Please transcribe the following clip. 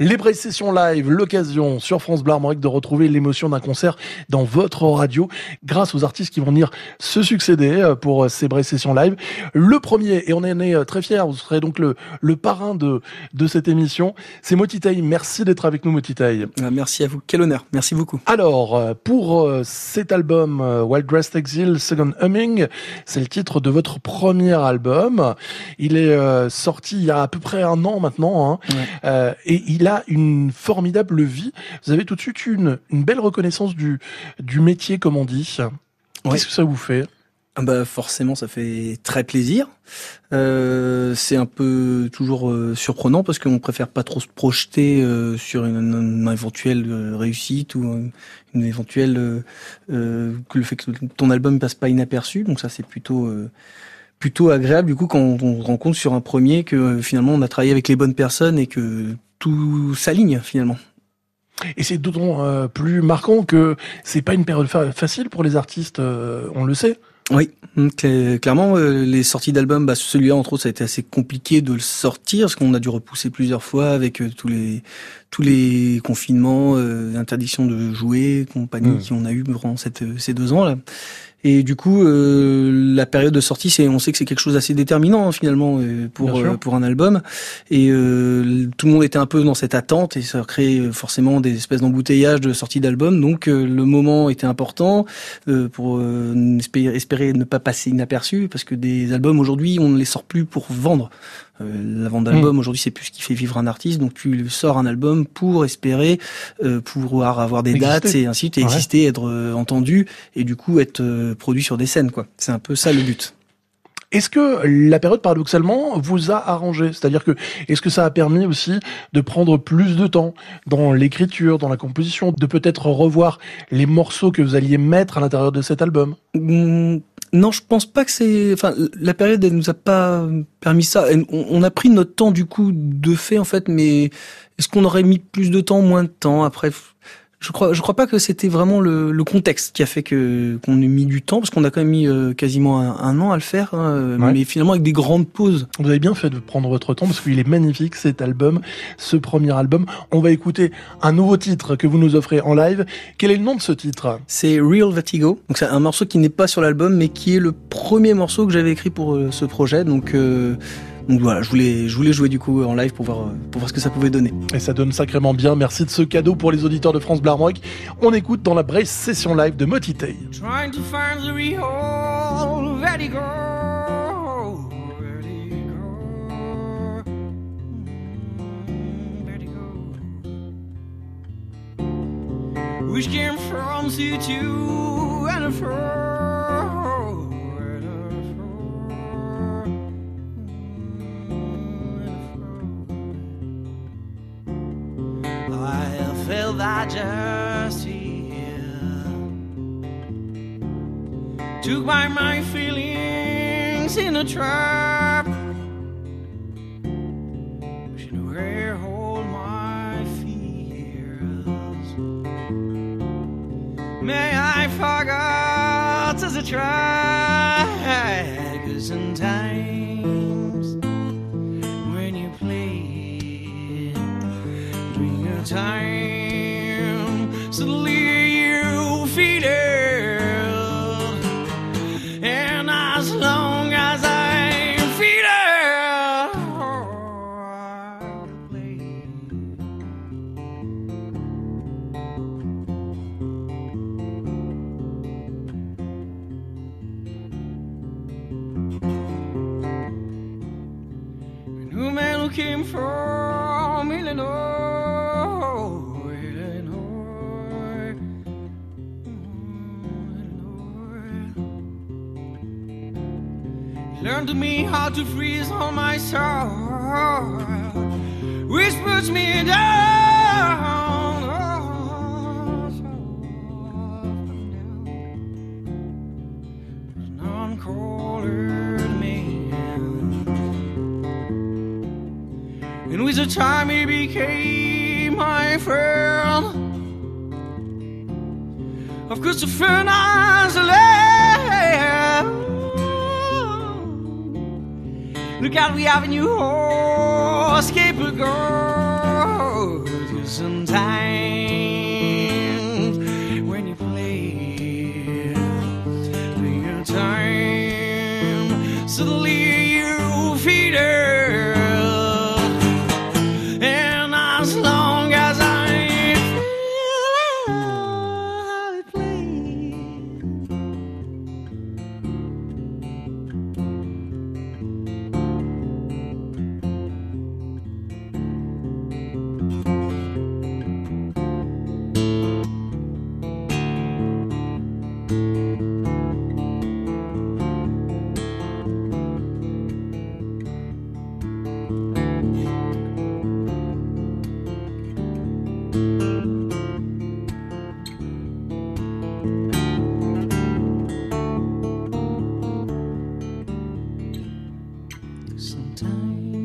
Les Braille Sessions Live, l'occasion sur France Bleu de retrouver l'émotion d'un concert dans votre radio grâce aux artistes qui vont venir se succéder euh, pour euh, ces Braille Sessions Live. Le premier, et on en est euh, très fiers, vous serez donc le, le parrain de, de cette émission, c'est Motitaï. Merci d'être avec nous Motitaï. Merci à vous, quel honneur, merci beaucoup. Alors, pour cet album Wild Dressed Exile Second Humming, c'est le titre de votre premier album. Il est sorti il y a à peu près un an maintenant, hein, et il il a une formidable vie. Vous avez tout de suite une, une belle reconnaissance du, du métier, comme on dit. Qu'est-ce que ça vous fait? Ah bah forcément ça fait très plaisir. Euh, c'est un peu toujours euh, surprenant parce qu'on préfère pas trop se projeter euh, sur une, éventuelle réussite ou une, éventuelle que le fait que ton album passe pas inaperçu. Donc ça c'est plutôt plutôt agréable du coup quand on, rend compte sur un premier que finalement on a travaillé avec les bonnes personnes et que tout s'aligne finalement. Et c'est d'autant euh, plus marquant que c'est pas une période facile pour les artistes, euh, on le sait. Oui, hum, clairement, euh, les sorties d'albums, bah, celui-là entre autres, ça a été assez compliqué de le sortir parce qu'on a dû repousser plusieurs fois avec tous les tous les confinements, interdictions de jouer, compagnie mmh. qu'on a eu durant cette, ces deux ans là. Et du coup, euh, la période de sortie, c'est, on sait que c'est quelque chose d'assez déterminant hein, finalement euh, pour euh, pour un album. Et euh, tout le monde était un peu dans cette attente et ça crée forcément des espèces d'embouteillages de sortie d'album. Donc le moment était important pour espérer, espérer ne pas passer inaperçu parce que des albums aujourd'hui, on ne les sort plus pour vendre. Euh, la vente d'albums, mm. aujourd'hui, c'est plus ce qui fait vivre un artiste. Donc, tu sors un album pour espérer euh, pouvoir avoir des dates et ainsi de suite, exister, être euh, entendu et du coup être euh, produit sur des scènes. quoi. C'est un peu ça le but. Est-ce que la période, paradoxalement, vous a arrangé? C'est-à-dire que, est-ce que ça a permis aussi de prendre plus de temps dans l'écriture, dans la composition, de peut-être revoir les morceaux que vous alliez mettre à l'intérieur de cet album? Mmh, Non, je pense pas que c'est... Enfin, la période, elle nous a pas permis ça. On, a pris notre temps, du coup, de fait, en fait, mais est-ce qu'on aurait mis plus de temps, moins de temps? Après, je crois, je crois pas que c'était vraiment le, le, contexte qui a fait que qu'on ait mis du temps, parce qu'on a quand même mis euh, quasiment un, an à le faire, hein, mais finalement avec des grandes pauses. Vous avez bien fait de prendre votre temps parce qu'il est magnifique cet album, ce premier album. On va écouter un nouveau titre que vous nous offrez en live. Quel est le nom de ce titre? C'est Real Vertigo. Donc c'est un morceau qui n'est pas sur l'album, mais qui est le premier morceau que j'avais écrit pour euh, ce projet. Donc euh, donc voilà, je voulais, je voulais jouer du coup en live pour voir, pour voir ce que ça pouvait donner. Et ça donne sacrément bien. Merci de ce cadeau pour les auditeurs de France Blarmoc. On écoute dans la Brace session live de Motitei. Which came from C2 and I just here took by my feelings in a trap. Wishing where hold my fears. May I forget as a cause you play, during your time came from Illinois. Mm, Learn to me how to freeze on my soul, which puts me down. And with the time he became my friend. Of course, the friend I left. Look out, we have a new horse, escape a girl. Sometimes time.